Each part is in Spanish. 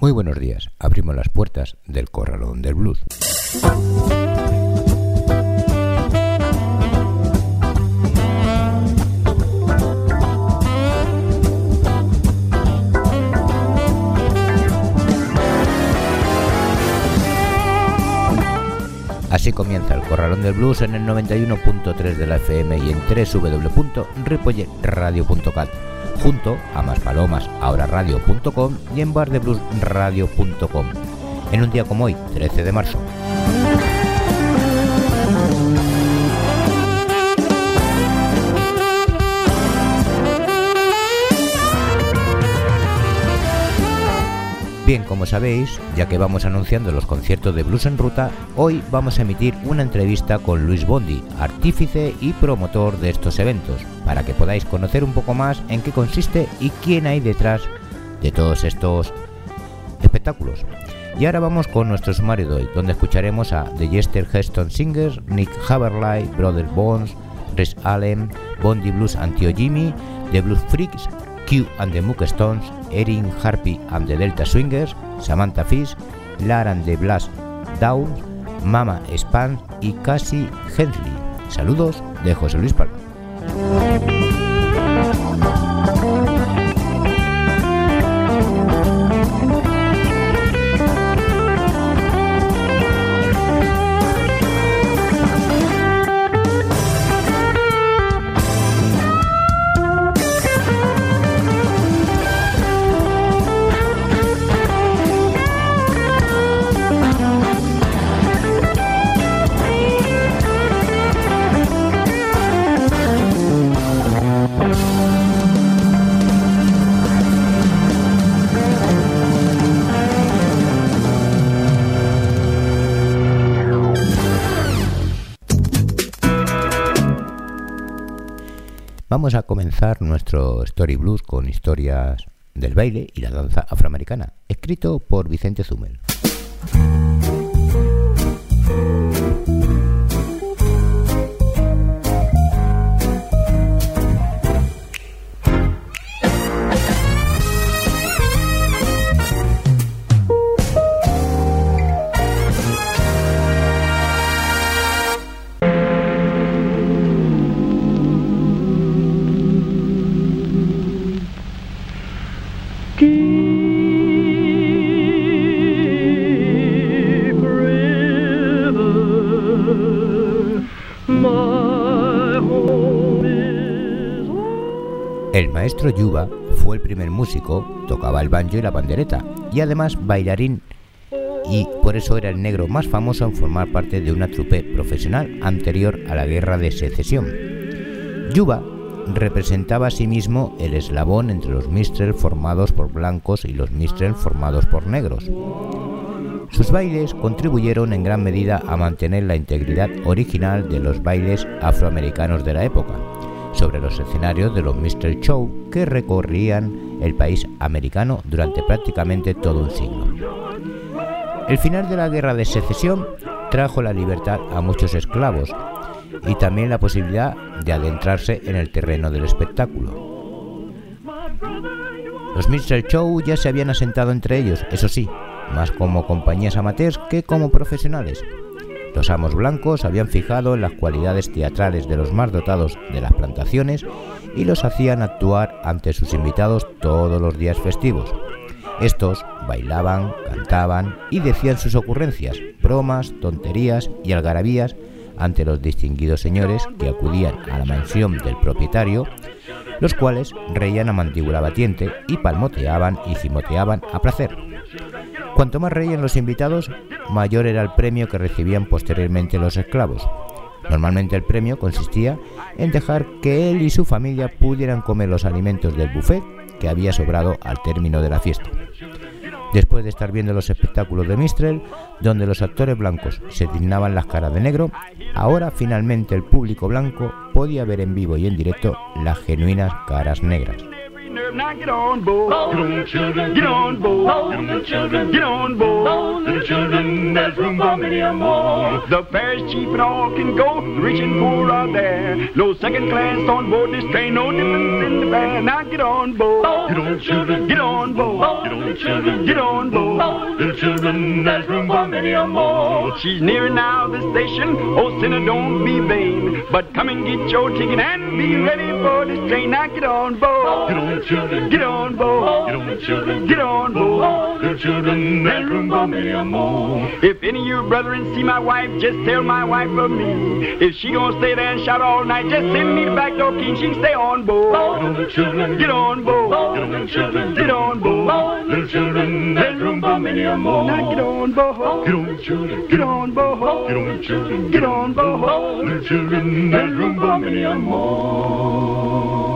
Muy buenos días, abrimos las puertas del Corralón del Blues. Así comienza el Corralón del Blues en el 91.3 de la FM y en www.ripolletradio.cat junto a Más Palomas, ahora radio.com y en bardebluesradio.com. En un día como hoy, 13 de marzo. Bien, como sabéis, ya que vamos anunciando los conciertos de Blues en Ruta, hoy vamos a emitir una entrevista con Luis Bondi, artífice y promotor de estos eventos, para que podáis conocer un poco más en qué consiste y quién hay detrás de todos estos espectáculos. Y ahora vamos con nuestro sumario de hoy, donde escucharemos a The Jester Heston Singers, Nick Haverly, Brother Bones, Rhys Allen, Bondi Blues Antio Jimmy, The Blues Freaks, Q and the Mook Stones, Erin Harpy and the Delta Swingers, Samantha Fish, Lara and the Blast Down, Mama Span y Cassie Hensley. Saludos de José Luis Palma. Vamos a comenzar nuestro Story Blues con historias del baile y la danza afroamericana, escrito por Vicente Zumel. Maestro Yuba fue el primer músico, tocaba el banjo y la pandereta, y además bailarín, y por eso era el negro más famoso en formar parte de una trupe profesional anterior a la guerra de secesión. Yuba representaba a sí mismo el eslabón entre los mistrel formados por blancos y los mistrel formados por negros. Sus bailes contribuyeron en gran medida a mantener la integridad original de los bailes afroamericanos de la época, sobre los escenarios de los Mr. Show que recorrían el país americano durante prácticamente todo un siglo. El final de la guerra de secesión trajo la libertad a muchos esclavos y también la posibilidad de adentrarse en el terreno del espectáculo. Los Mr. Show ya se habían asentado entre ellos, eso sí, más como compañías amateurs que como profesionales. Los amos blancos habían fijado en las cualidades teatrales de los más dotados de las plantaciones y los hacían actuar ante sus invitados todos los días festivos. Estos bailaban, cantaban y decían sus ocurrencias, bromas, tonterías y algarabías ante los distinguidos señores que acudían a la mansión del propietario, los cuales reían a mandíbula batiente y palmoteaban y gimoteaban a placer. Cuanto más reían los invitados, mayor era el premio que recibían posteriormente los esclavos. Normalmente el premio consistía en dejar que él y su familia pudieran comer los alimentos del buffet que había sobrado al término de la fiesta. Después de estar viendo los espectáculos de Mistrel, donde los actores blancos se dignaban las caras de negro, ahora finalmente el público blanco podía ver en vivo y en directo las genuinas caras negras. Nerve, now get on board. Get on, children, get on board. Get on, children, get on board. Little children, there's room for many more. The parish chief and all can go, the rich and poor are there. No second class on board this train, no difference in the fare. Now get on board. Get on, children, get on board. Get on, children, get on board. Little children, there's room for many more. She's nearing now the station. Oh, sinner, don't be vain, but come and get your ticket and be ready for this train. Now get on board. Get on, children, get on board. Get on, children, get on board. Little children, there's room for many more. If any of you brethren see my wife, just tell my wife of me. If she gonna stay there and shout all night, just send me the back door key and she can stay on board. Get on, children, get on board. Get on, children, get on board. Little children, there's room for many more. Now get on board. Get on, children, get on board. Get on, children, get on board. Little children, there's room for many more.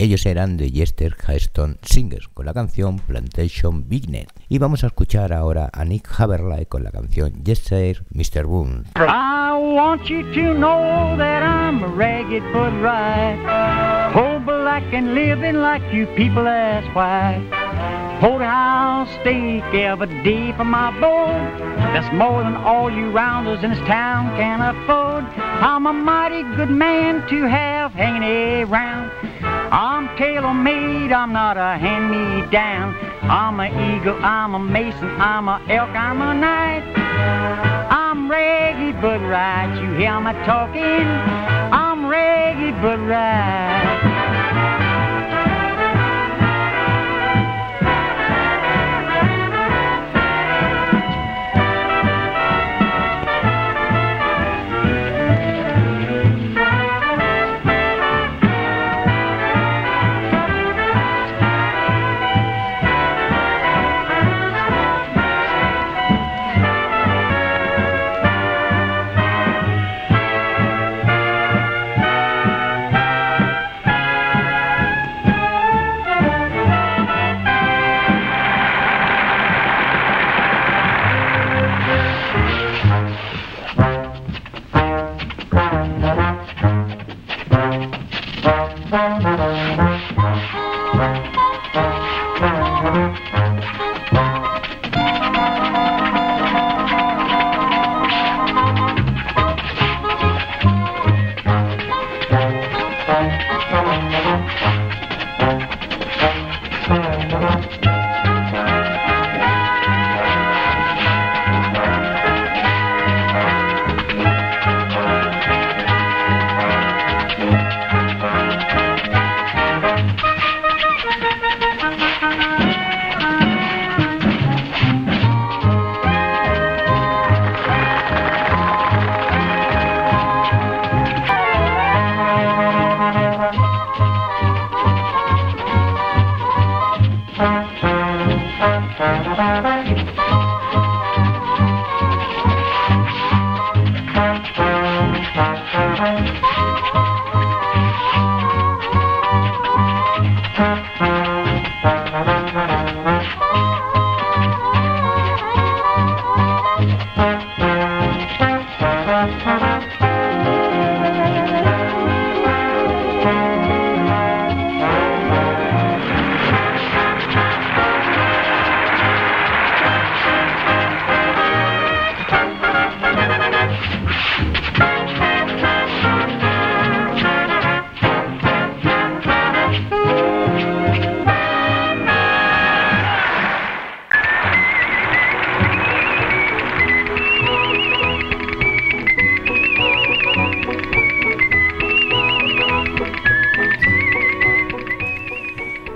Ellos eran de Jester Heston Singers con la canción Plantation Bignet. Y vamos a escuchar ahora a Nick Haverly con la canción Jester Mr. Boone. I want you to know that I'm a ragged but right. Whole black and living like you people, that's why. Porterhouse steak every day for my board. That's more than all you rounders in this town can afford. I'm a mighty good man to have hanging around. I'm tailor-made, I'm not a hand-me-down. I'm a eagle, I'm a mason, I'm a elk, I'm a knight. I'm ragged but right, you hear me talking? I'm ragged but right.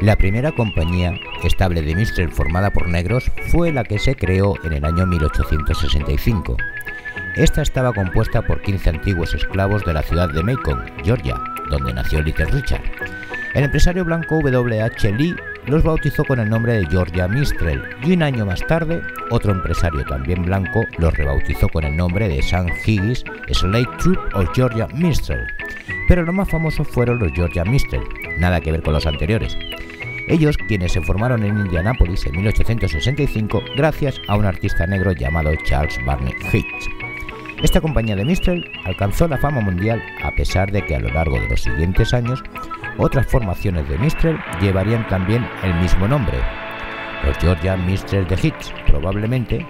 La primera compañía estable de Mistral formada por negros fue la que se creó en el año 1865. Esta estaba compuesta por 15 antiguos esclavos de la ciudad de Macon, Georgia, donde nació Little Richard. El empresario blanco W.H. Lee los bautizó con el nombre de Georgia Mistral y un año más tarde otro empresario también blanco los rebautizó con el nombre de Sam Higgins Slate Troop of Georgia Mistral. Pero los más famosos fueron los Georgia Mistral, nada que ver con los anteriores. Ellos quienes se formaron en Indianápolis en 1865 gracias a un artista negro llamado Charles Barnett Hicks. Esta compañía de Mistral alcanzó la fama mundial a pesar de que a lo largo de los siguientes años Otras formaciones de Mistrel llevarían también el mismo nombre, los Georgia Mistrel de Hits, probablemente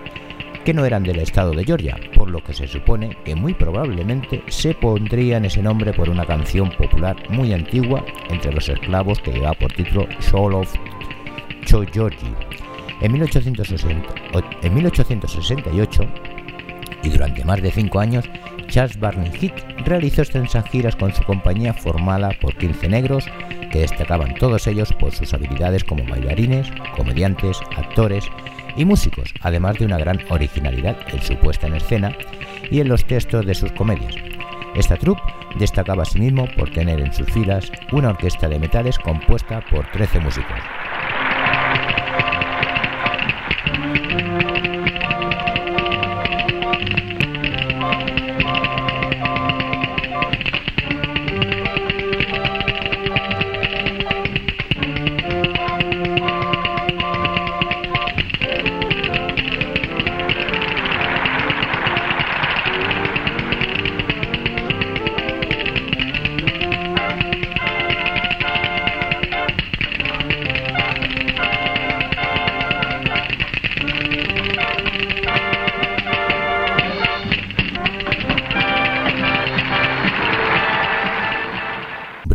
que no eran del estado de Georgia, por lo que se supone que muy probablemente se pondrían ese nombre por una canción popular muy antigua entre los esclavos que llevaba por título Soul of Cho Georgie. En, 1868 y durante más de cinco años, Charles Barney Heath realizó extensas giras con su compañía formada por 15 negros que destacaban todos ellos por sus habilidades como bailarines, comediantes, actores y músicos, además de una gran originalidad en su puesta en escena y en los textos de sus comedias. Esta troupe destacaba asimismo por tener en sus filas una orquesta de metales compuesta por 13 músicos.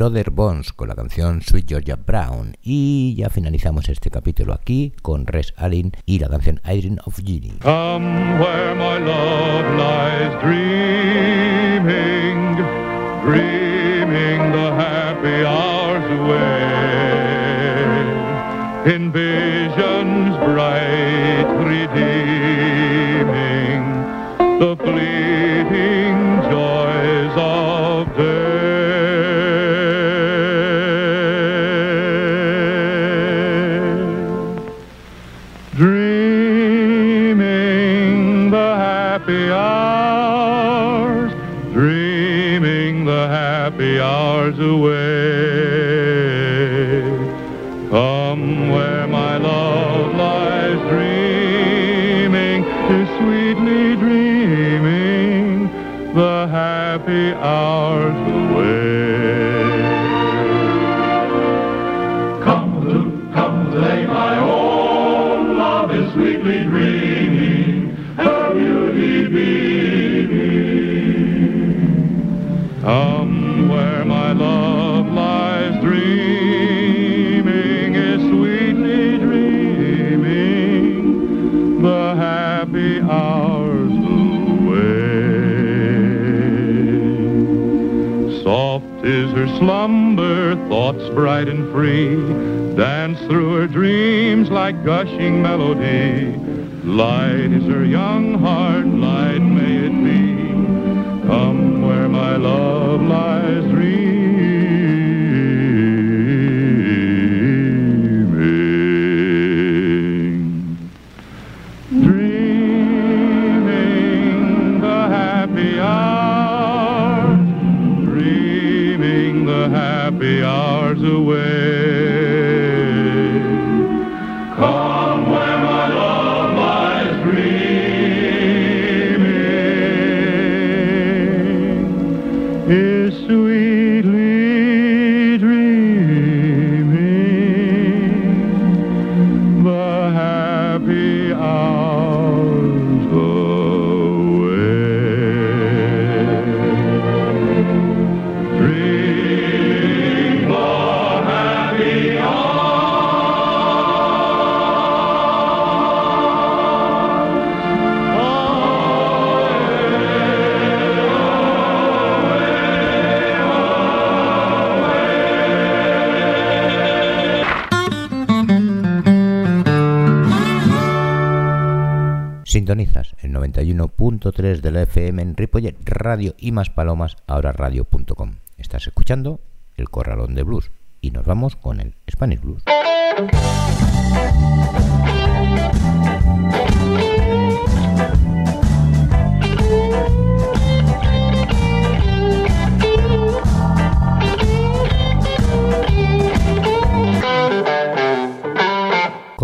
Brother Bones con la canción Sweet Georgia Brown. Y ya finalizamos este capítulo aquí con Res Allen y la canción Irene of Genie. Where my love lies dreaming, is sweetly dreaming the happy hours away. Soft is her slumber, thoughts bright and free dance through her dreams like gushing melody. Light is her young heart, 91.3 de la FM en Ripollet Radio y más palomas, ahora radio.com. Estás escuchando el Corralón de Blues y nos vamos con el Spanish Blues.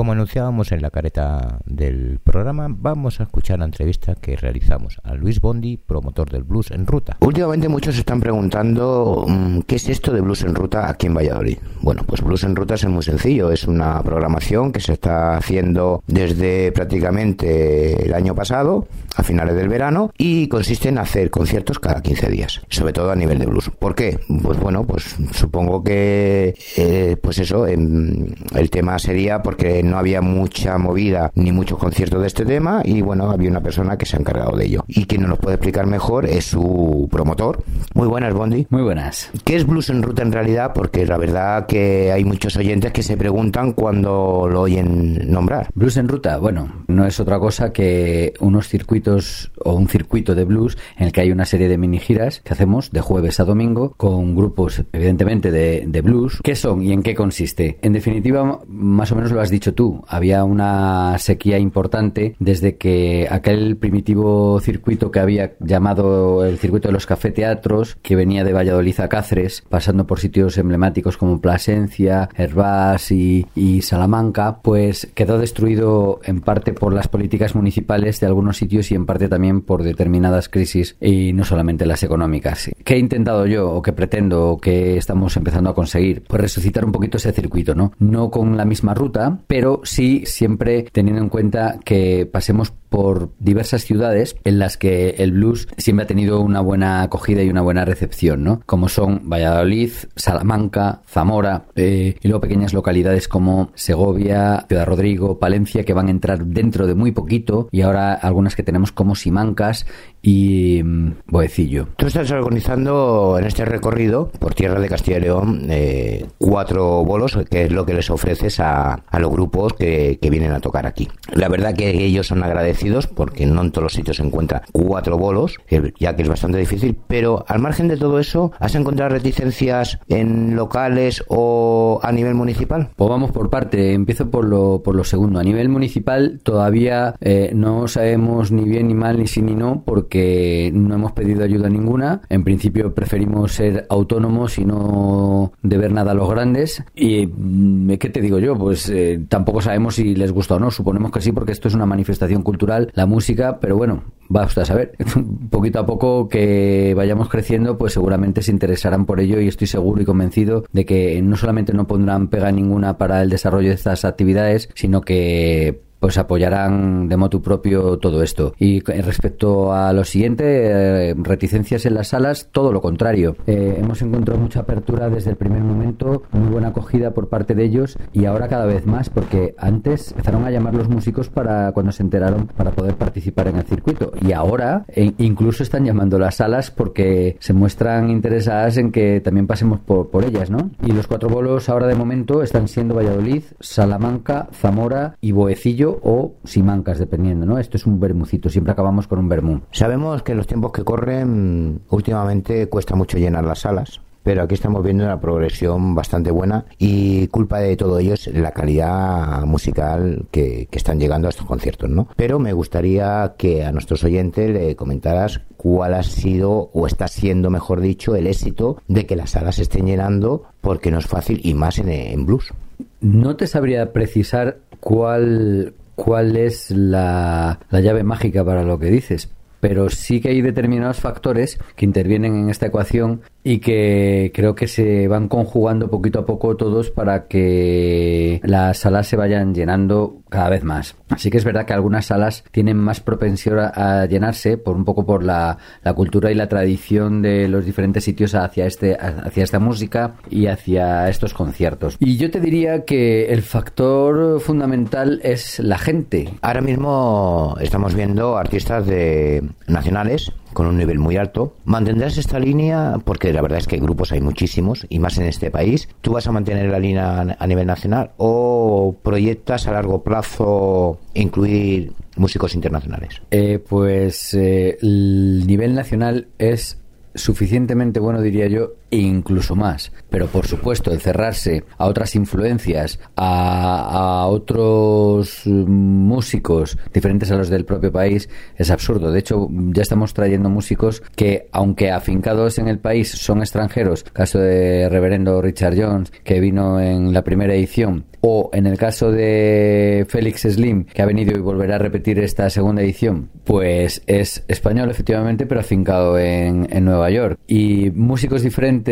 Como anunciábamos en la careta del programa, vamos a escuchar la entrevista que realizamos a Luis Bondi, promotor del blues en ruta. Últimamente muchos están preguntando mm, qué es esto de blues en ruta aquí en Valladolid. Bueno, pues blues en ruta es muy sencillo, es una programación que se está haciendo desde prácticamente el año pasado, a finales del verano, y consiste en hacer conciertos cada 15 días, sobre todo a nivel de blues. ¿Por qué? Pues bueno, pues supongo que, eh, pues eso, em, el tema sería porque no había mucha movida ni muchos conciertos de este tema y bueno, había una persona que se ha encargado de ello. Y quien nos lo puede explicar mejor es su promotor. Muy buenas, Bondi. Muy buenas. ¿Qué es Blues en Ruta en realidad? Porque la verdad que hay muchos oyentes que se preguntan cuando lo oyen nombrar. Blues en Ruta, bueno, no es otra cosa que unos circuitos o un circuito de blues en el que hay una serie de mini giras que hacemos de jueves a domingo con grupos evidentemente de, de blues. ¿Qué son y en qué consiste? En definitiva, más o menos lo has dicho tú, había una sequía importante desde que aquel primitivo circuito que había llamado el circuito de los cafeteatros, que venía de Valladolid a Cáceres, pasando por sitios emblemáticos como Plasencia, Hervás y, y Salamanca, pues quedó destruido en parte por las políticas municipales de algunos sitios y en parte también por determinadas crisis y no solamente las económicas. ¿Qué he intentado yo o qué pretendo o qué estamos empezando a conseguir? Pues resucitar un poquito ese circuito, ¿no? No con la misma ruta, pero sí siempre teniendo en cuenta que pasemos por diversas ciudades en las que el blues siempre ha tenido una buena acogida y una buena recepción, ¿no? Como son Valladolid, Salamanca, Zamora eh, y luego pequeñas localidades como Segovia, Ciudad Rodrigo, Palencia que van a entrar dentro de muy poquito y ahora algunas que tenemos como Simancas y mm, Boecillo. Tú estás organizando en este recorrido por tierra de Castilla y León eh, cuatro bolos, que es lo que les ofreces a, a los grupos que, que, vienen a tocar aquí. La verdad que ellos son agradecidos porque no en todos los sitios se encuentran cuatro bolos, ya que es bastante difícil, pero al margen de todo eso, ¿has encontrado reticencias en locales o a nivel municipal? Pues vamos por parte, empiezo por lo, por lo segundo. A nivel municipal todavía eh, no sabemos ni bien ni mal ni sí ni no porque que no hemos pedido ayuda ninguna. En principio preferimos ser autónomos y no deber nada a los grandes. Y mm, ¿qué te digo yo? Pues eh, tampoco sabemos si les gusta o no. Suponemos que sí porque esto es una manifestación cultural, la música, pero bueno, va saber. Poquito a poco que vayamos creciendo, pues seguramente se interesarán por ello y estoy seguro y convencido de que no solamente no pondrán pega ninguna para el desarrollo de estas actividades, sino que pues apoyarán de motu propio todo esto. Y respecto a lo siguiente, eh, reticencias en las salas, todo lo contrario. Eh, hemos encontrado mucha apertura desde el primer momento, muy buena acogida por parte de ellos y ahora cada vez más, porque antes empezaron a llamar los músicos para cuando se enteraron para poder participar en el circuito. Y ahora e incluso están llamando las salas porque se muestran interesadas en que también pasemos por, por ellas, ¿no? Y los cuatro bolos ahora de momento están siendo Valladolid, Salamanca, Zamora y Boecillo o Simancas, dependiendo, ¿no? Esto es un bermucito, siempre acabamos con un vermú. Sabemos que en los tiempos que corren últimamente cuesta mucho llenar las salas pero aquí estamos viendo una progresión bastante buena y culpa de todo ello es la calidad musical que, que, están llegando a estos conciertos, ¿no? Pero me gustaría que a nuestros oyentes le comentaras cuál ha sido o está siendo, mejor dicho, el éxito de que las salas se estén llenando porque no es fácil y más en, en blues. No te sabría precisar cuál, cuál es la, la llave mágica para lo que dices, pero sí que hay determinados factores que intervienen en esta ecuación y que creo que se van conjugando poquito a poco todos para que las salas se vayan llenando cada vez más. Así que es verdad que algunas salas tienen más propensión a, llenarse por un poco por la, cultura y la tradición de los diferentes sitios hacia este hacia esta música y hacia estos conciertos. Y yo te diría que el factor fundamental es la gente. Ahora mismo estamos viendo artistas de nacionales con un nivel muy alto. ¿Mantendrás esta línea? Porque la verdad es que grupos hay muchísimos y más en este país. ¿Tú vas a mantener la línea a nivel nacional o proyectas a largo plazo incluir músicos internacionales? Eh, pues eh, el nivel nacional es suficientemente bueno, diría yo, e incluso más. Pero por supuesto, el cerrarse a otras influencias, a, a otros mm, músicos diferentes a los del propio país, es absurdo. De hecho, ya estamos trayendo músicos que, aunque afincados en el país, son extranjeros. Caso de Reverendo Richard Jones, que vino en la primera edición, o en el caso de Félix Slim, que ha venido y volverá a repetir esta segunda edición, pues es español efectivamente, pero afincado en, en Nueva York. Y músicos diferentes,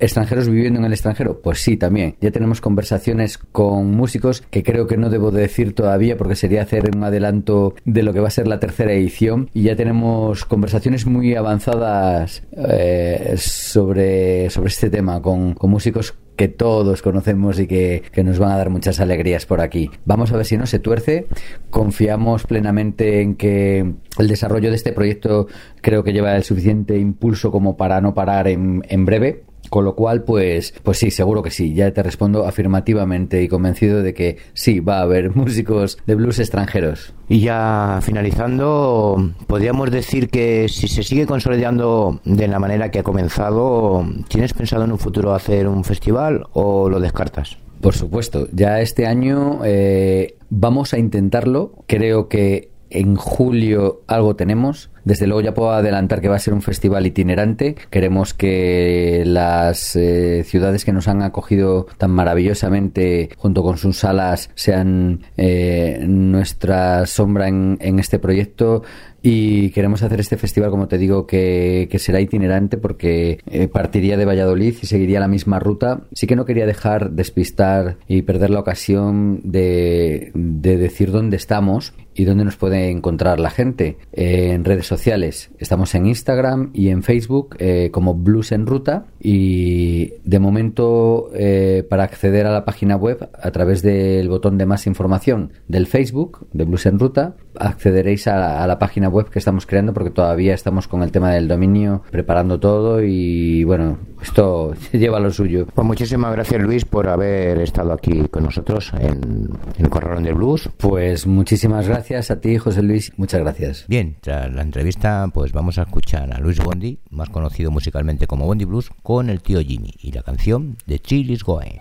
extranjeros viviendo en el extranjero, pues sí, también. Ya tenemos conversaciones con músicos que creo que no debo decir todavía porque sería hacer un adelanto de lo que va a ser la tercera edición. Y ya tenemos conversaciones muy avanzadas eh, sobre, sobre este tema con, con músicos que todos conocemos y que, que, nos van a dar muchas alegrías por aquí. Vamos a ver si no se tuerce. Confiamos plenamente en que el desarrollo de este proyecto creo que lleva el suficiente impulso como para no parar en, en breve. Con lo cual, pues, pues sí, seguro que sí. Ya te respondo afirmativamente y convencido de que sí, va a haber músicos de blues extranjeros. Y ya finalizando, podríamos decir que si se sigue consolidando de la manera que ha comenzado, ¿tienes pensado en un futuro hacer un festival o lo descartas? Por supuesto, ya este año eh, vamos a intentarlo. Creo que en julio algo tenemos. Desde luego ya puedo adelantar que va a ser un festival itinerante. Queremos que las eh, ciudades que nos han acogido tan maravillosamente junto con sus salas sean eh, nuestra sombra en, en este proyecto y queremos hacer este festival, como te digo, que, será itinerante porque eh, partiría de Valladolid y seguiría la misma ruta. Sí que no quería dejar despistar y perder la ocasión de, de decir dónde estamos y dónde nos puede encontrar la gente. Eh, en redes sociales estamos en Instagram y en Facebook eh, como Blues en Ruta y de momento eh, para acceder a la página web a través del botón de más información del Facebook de Blues en Ruta accederéis a, a la página web que estamos creando porque todavía estamos con el tema del dominio preparando todo y bueno esto lleva lo suyo. Pues muchísimas gracias Luis por haber estado aquí con nosotros en, en Corralón del Blues. Pues muchísimas gracias a ti José Luis, muchas gracias. Bien, tras la entrevista pues vamos a escuchar a Luis Bondi, más conocido musicalmente como Bondi Blues, con el tío Jimmy y la canción de Chilis Going.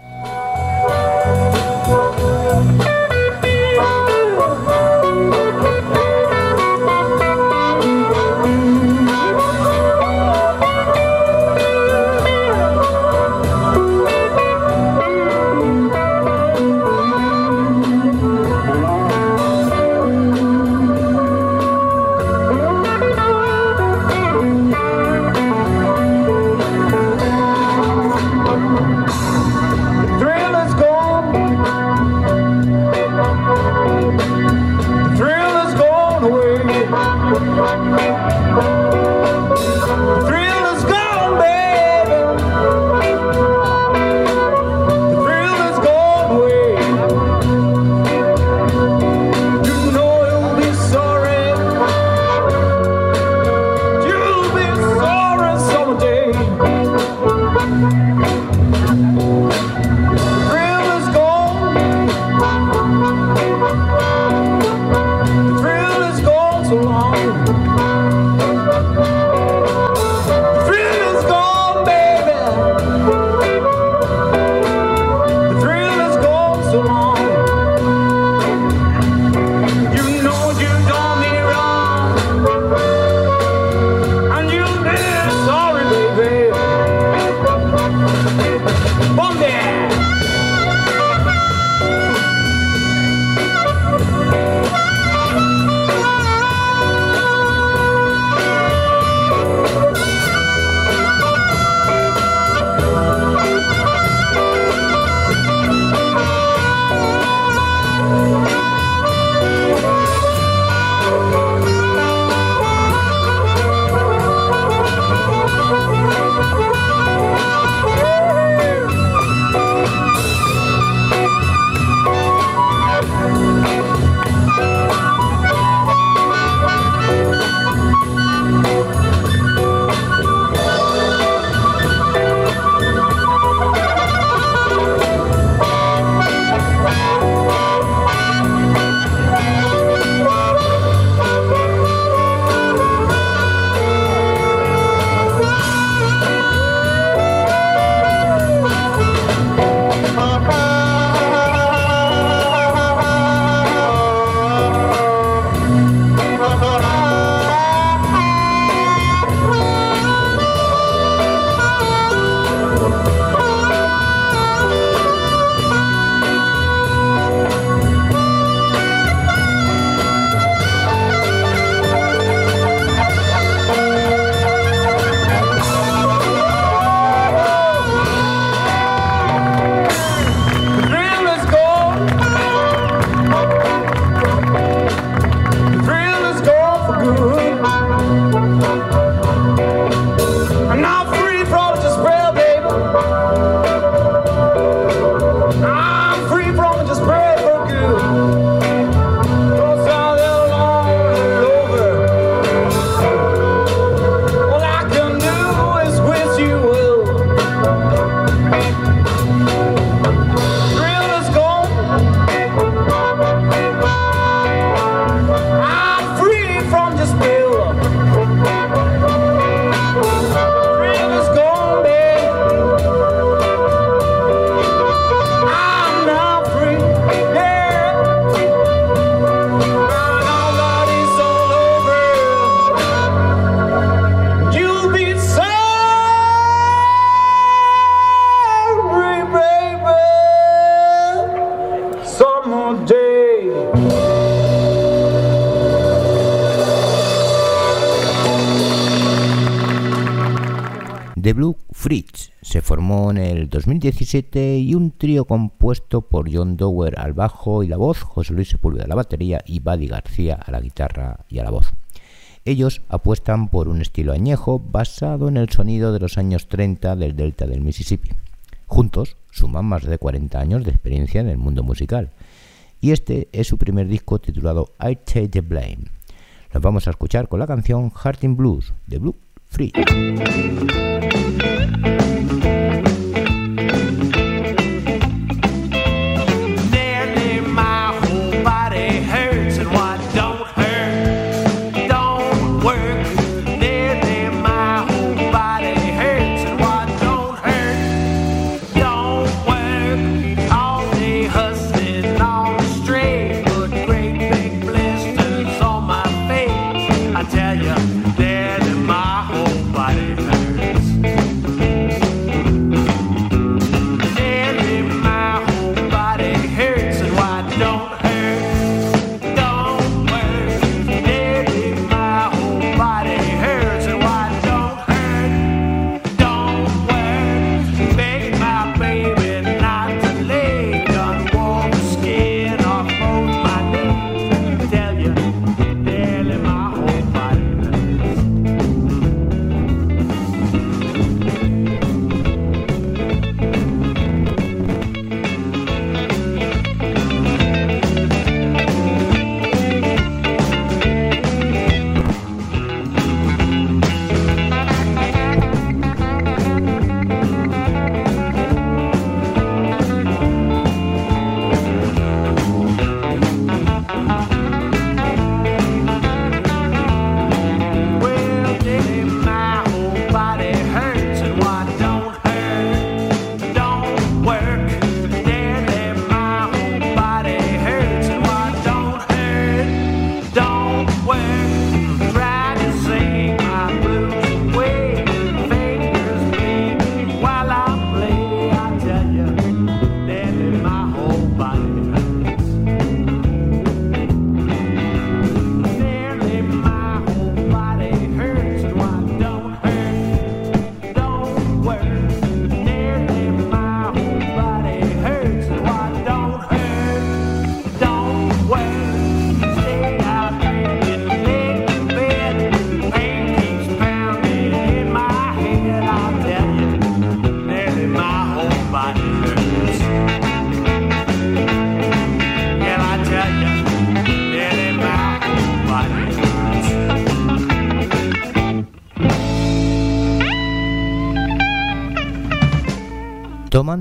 2017 y un trío compuesto por John Dower al bajo y la voz, José Luis Sepúlveda a la batería y Buddy García a la guitarra y a la voz. Ellos apuestan por un estilo añejo basado en el sonido de los años 30 del delta del Mississippi. Juntos suman más de 40 años de experiencia en el mundo musical y este es su primer disco titulado I Take the Blame. Nos vamos a escuchar con la canción Heart in Blues de Blue Fritz.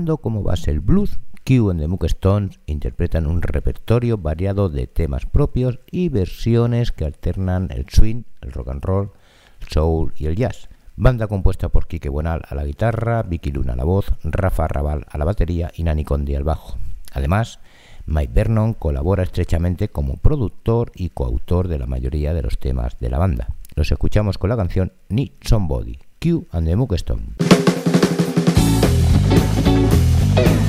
Como base el blues, Q and the Mook Stones interpretan un repertorio variado de temas propios y versiones que alternan el swing, el rock and roll, el soul y el jazz. Banda compuesta por Quique Buenal a la guitarra, Vicky Luna a la voz, Rafa Raval a la batería y Nani Condi al bajo. Además, Mike Vernon colabora estrechamente como productor y coautor de la mayoría de los temas de la banda. Los escuchamos con la canción Need Somebody, Q and the. Thank you.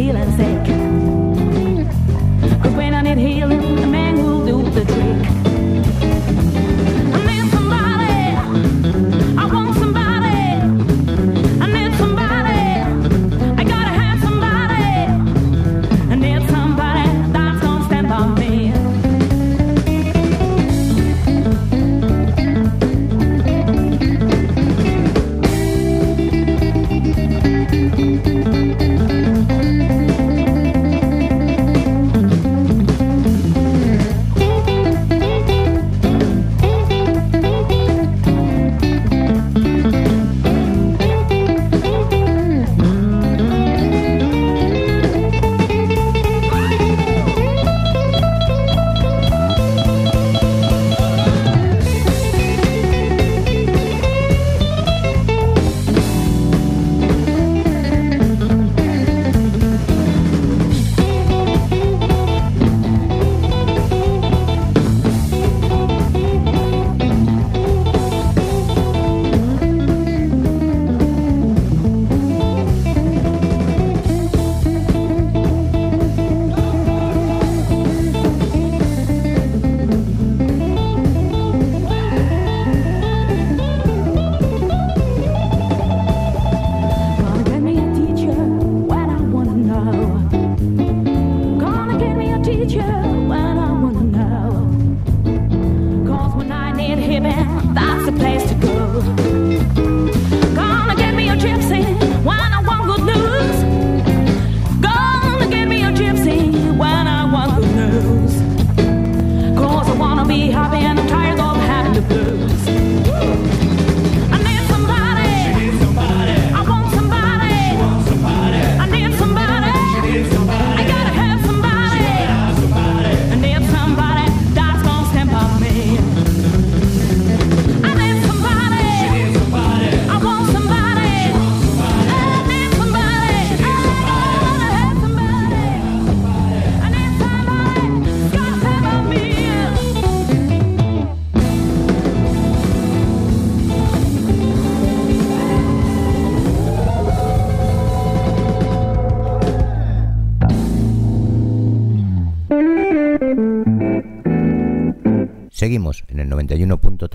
feelings aching.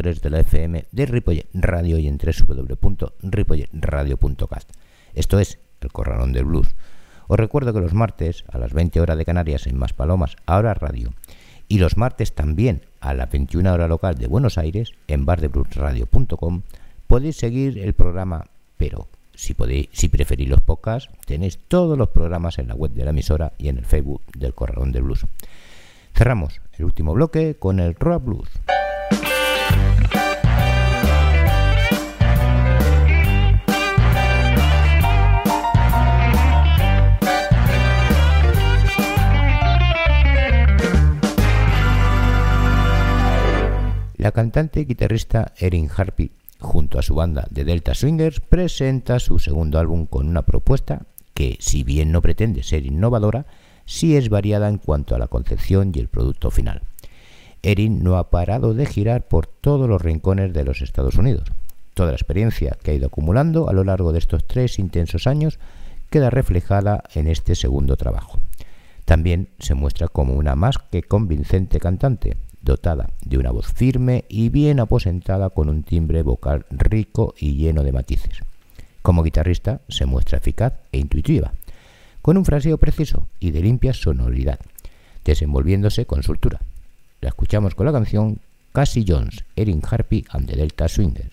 91.3 de la FM de Ripollet Radio y en www.ripolletradio.cast. Esto es El Corralón del Blues. Os recuerdo que los martes a las 20 horas de Canarias en Maspalomas, ahora radio, y los martes también a las 21 horas local de Buenos Aires en bardebluesradio.com podéis seguir el programa, pero si podéis, si preferís los podcasts, tenéis todos los programas en la web de la emisora y en el Facebook del Corralón del Blues. Cerramos el último bloque con el Rock Blues. La cantante y guitarrista Erin Harpy, junto a su banda de Delta Swingers, presenta su segundo álbum con una propuesta que, si bien no pretende ser innovadora, sí es variada en cuanto a la concepción y el producto final. Erin no ha parado de girar por todos los rincones de los Estados Unidos. Toda la experiencia que ha ido acumulando a lo largo de estos tres intensos años queda reflejada en este segundo trabajo. También se muestra como una más que convincente cantante, dotada de una voz firme y bien aposentada con un timbre vocal rico y lleno de matices. Como guitarrista se muestra eficaz e intuitiva, con un fraseo preciso y de limpia sonoridad, desenvolviéndose con soltura. La escuchamos con la canción Cassie Jones, Erin Harpy and the Delta Swingers.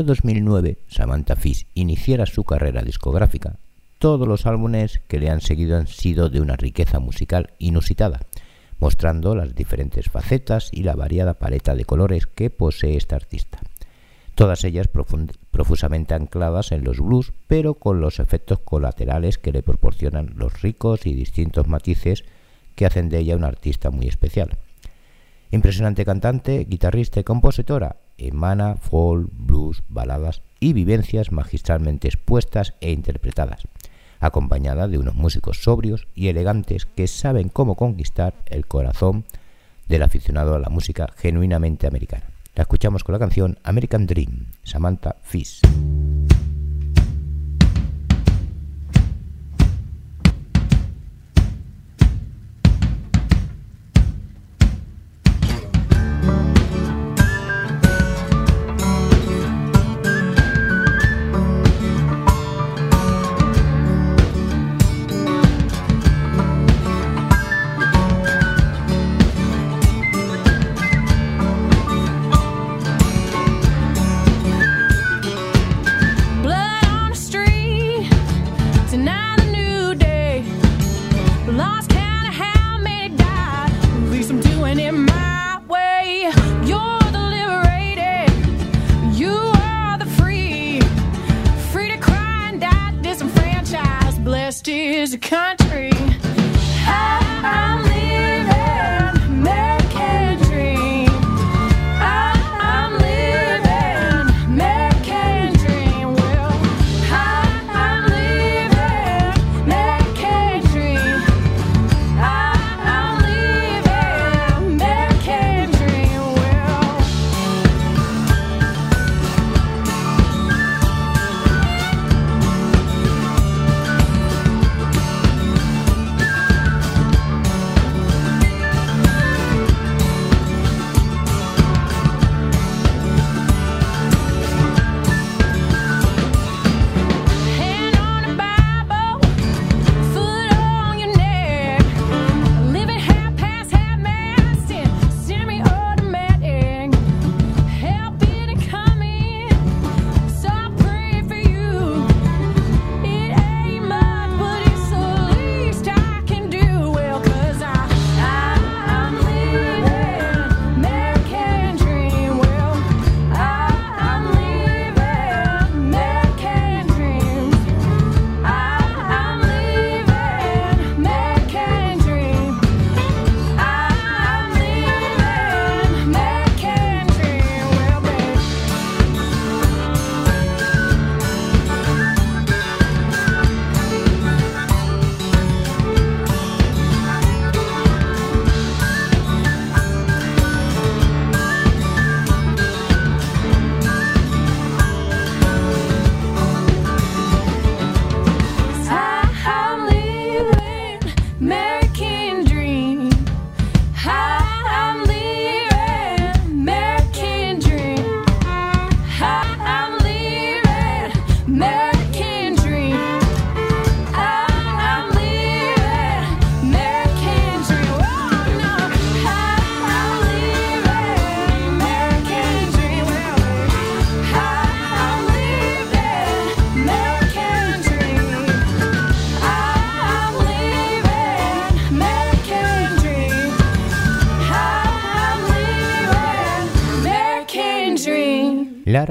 Año 2009 Samantha Fish iniciara su carrera discográfica, todos los álbumes que le han seguido han sido de una riqueza musical inusitada, mostrando las diferentes facetas y la variada paleta de colores que posee esta artista. Todas ellas profusamente ancladas en los blues, pero con los efectos colaterales que le proporcionan los ricos y distintos matices que hacen de ella una artista muy especial. Impresionante cantante, guitarrista y compositora, emana folk, blues, baladas y vivencias magistralmente expuestas e interpretadas, acompañada de unos músicos sobrios y elegantes que saben cómo conquistar el corazón del aficionado a la música genuinamente americana. La escuchamos con la canción American Dream, Samantha Fish.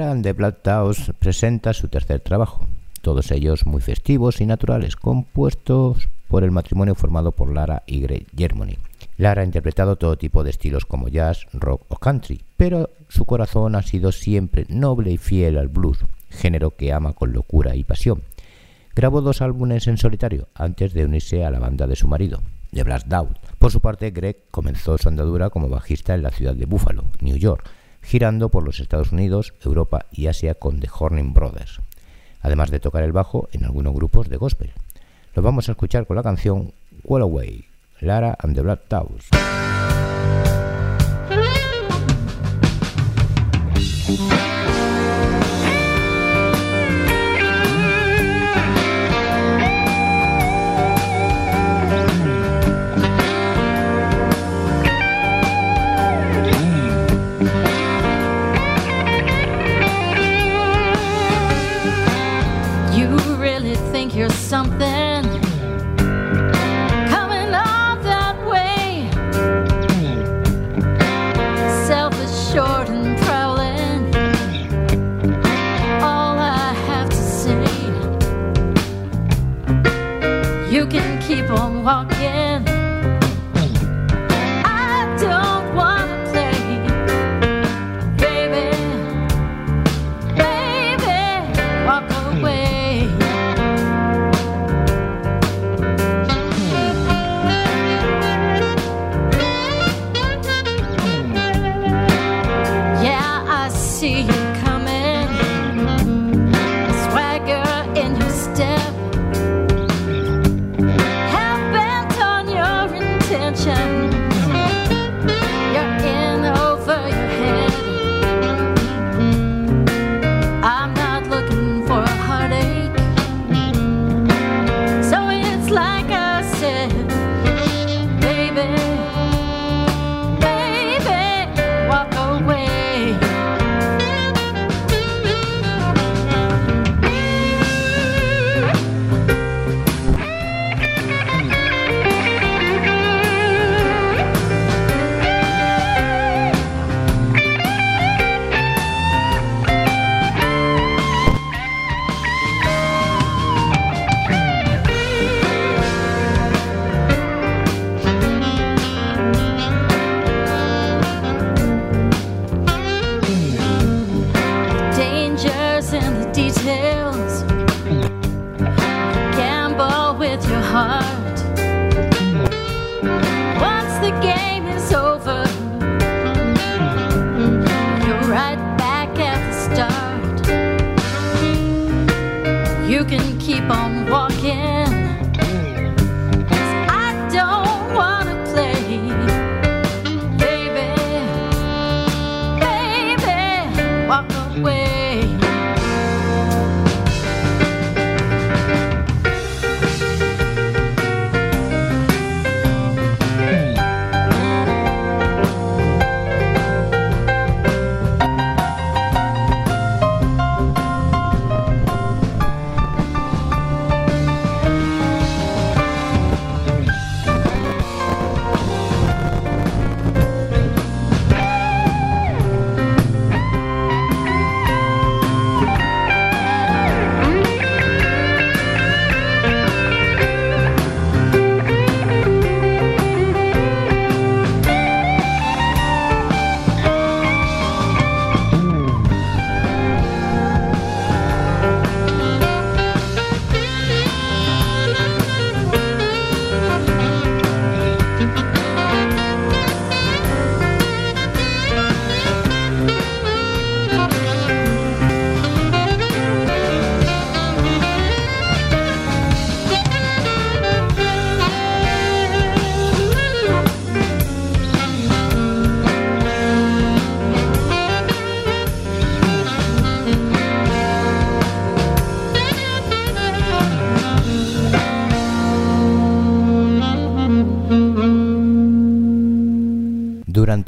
The Blood Taos presenta su tercer trabajo, todos ellos muy festivos y naturales, compuestos por el matrimonio formado por Lara y Greg Germany. Lara ha interpretado todo tipo de estilos como jazz, rock o country, pero su corazón ha sido siempre noble y fiel al blues, género que ama con locura y pasión. Grabó dos álbumes en solitario antes de unirse a la banda de su marido, The Blast Out. Por su parte, Greg comenzó su andadura como bajista en la ciudad de Buffalo, New York, girando por los Estados Unidos, Europa y Asia con The Horning Brothers, además de tocar el bajo en algunos grupos de gospel. Lo vamos a escuchar con la canción Well Away, Lara and the Blood Taos.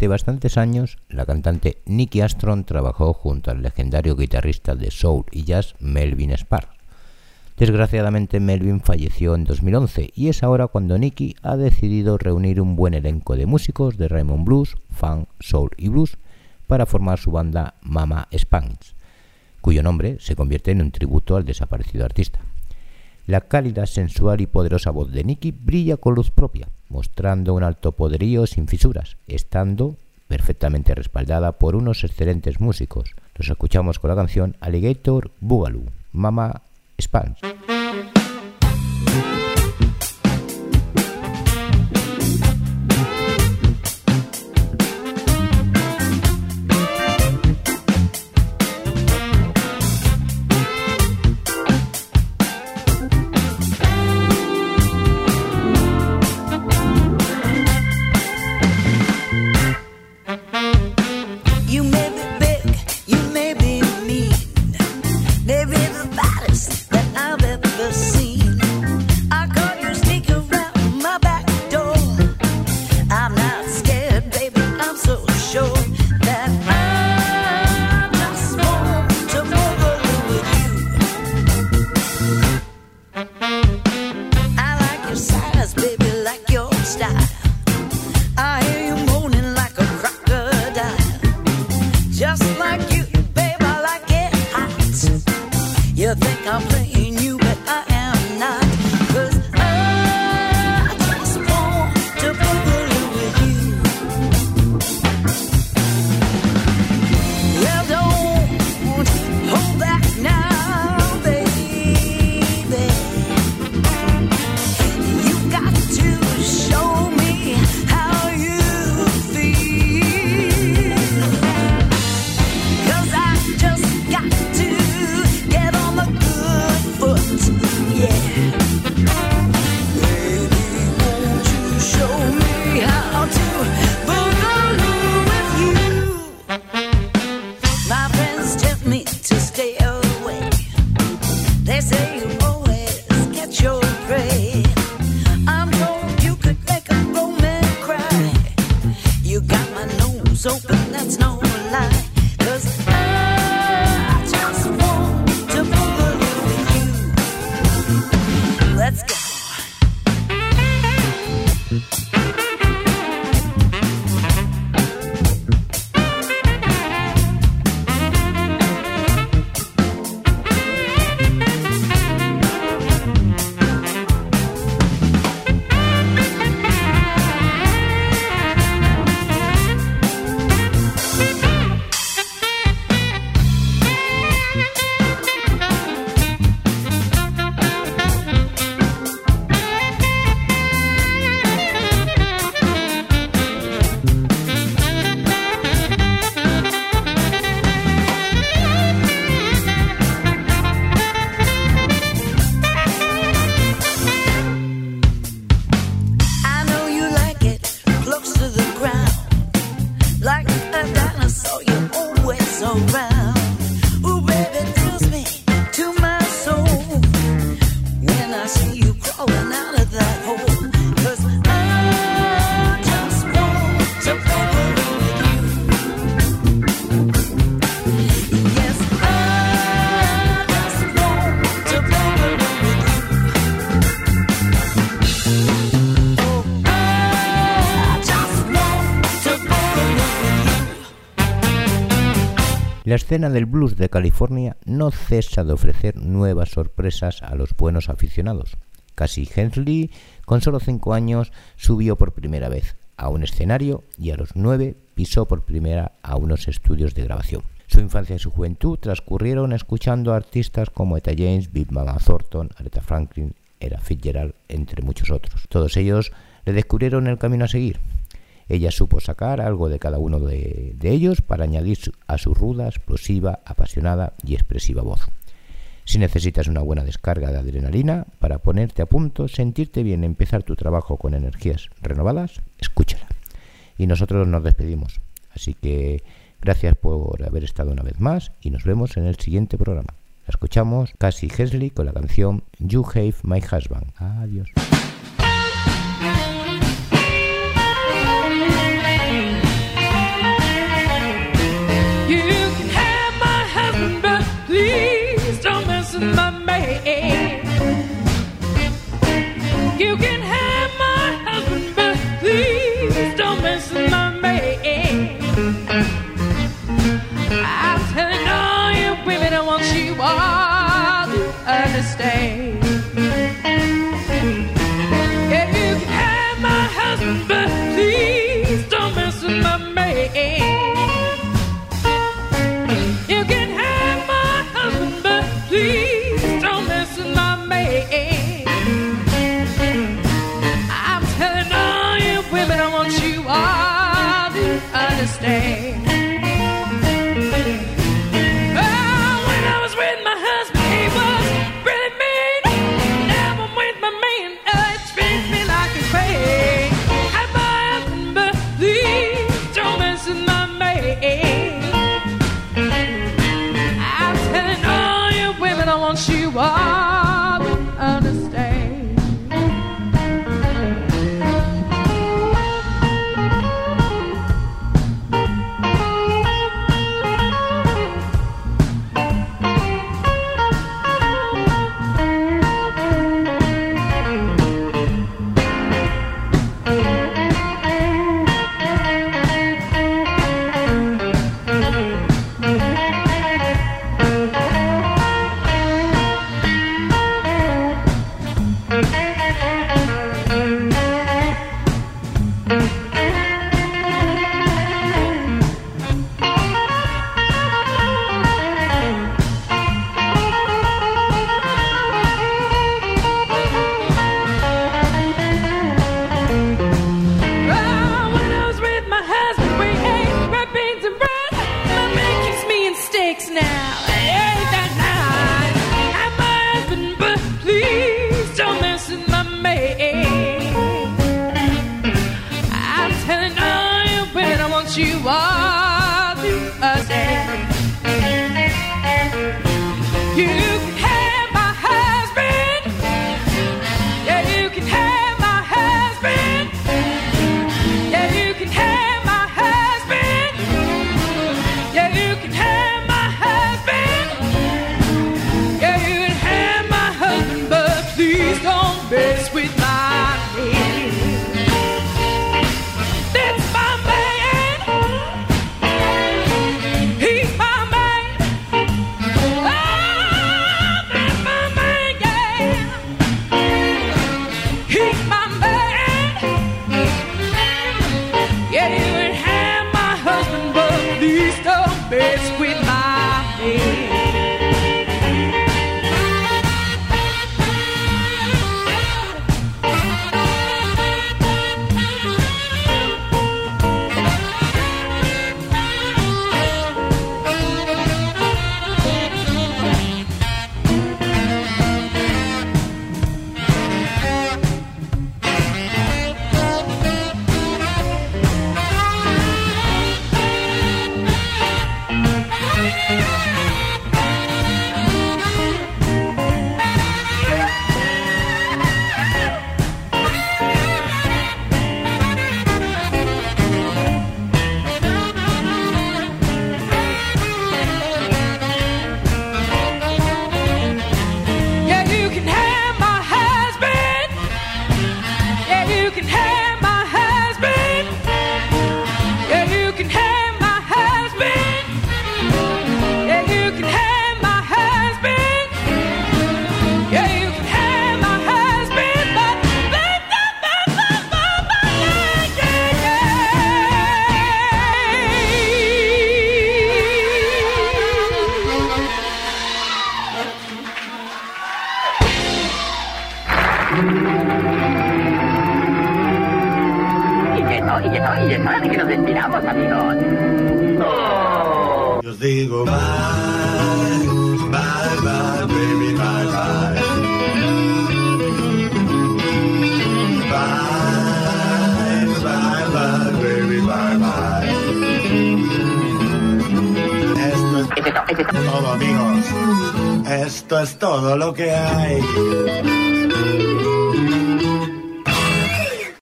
Durante bastantes años, la cantante Nicky Astron trabajó junto al legendario guitarrista de soul y jazz Melvin Sparks. Desgraciadamente Melvin falleció en 2011 y es ahora cuando Nicky ha decidido reunir un buen elenco de músicos de Raymond Blues, funk, soul y blues para formar su banda Mama Spanks, cuyo nombre se convierte en un tributo al desaparecido artista. La cálida, sensual y poderosa voz de Nicky brilla con luz propia, mostrando un alto poderío sin fisuras, estando perfectamente respaldada por unos excelentes músicos. Los escuchamos con la canción Alligator Boogaloo, Mama Spans. Escena del blues de California no cesa de ofrecer nuevas sorpresas a los buenos aficionados. Cassie Hensley, con solo cinco años, subió por primera vez a un escenario y a los nueve pisó por primera a unos estudios de grabación. Su infancia y su juventud transcurrieron escuchando a artistas como Etta James, Big Mama Thornton, Aretha Franklin, Era Fitzgerald, entre muchos otros. Todos ellos le descubrieron el camino a seguir. Ella supo sacar algo de cada uno de, ellos para añadir a su ruda, explosiva, apasionada y expresiva voz. Si necesitas una buena descarga de adrenalina para ponerte a punto, sentirte bien, empezar tu trabajo con energías renovadas, escúchala. Y nosotros nos despedimos. Así que gracias por haber estado una vez más y nos vemos en el siguiente programa. La escuchamos Cassie Hesley con la canción You Have My Husband. Adiós.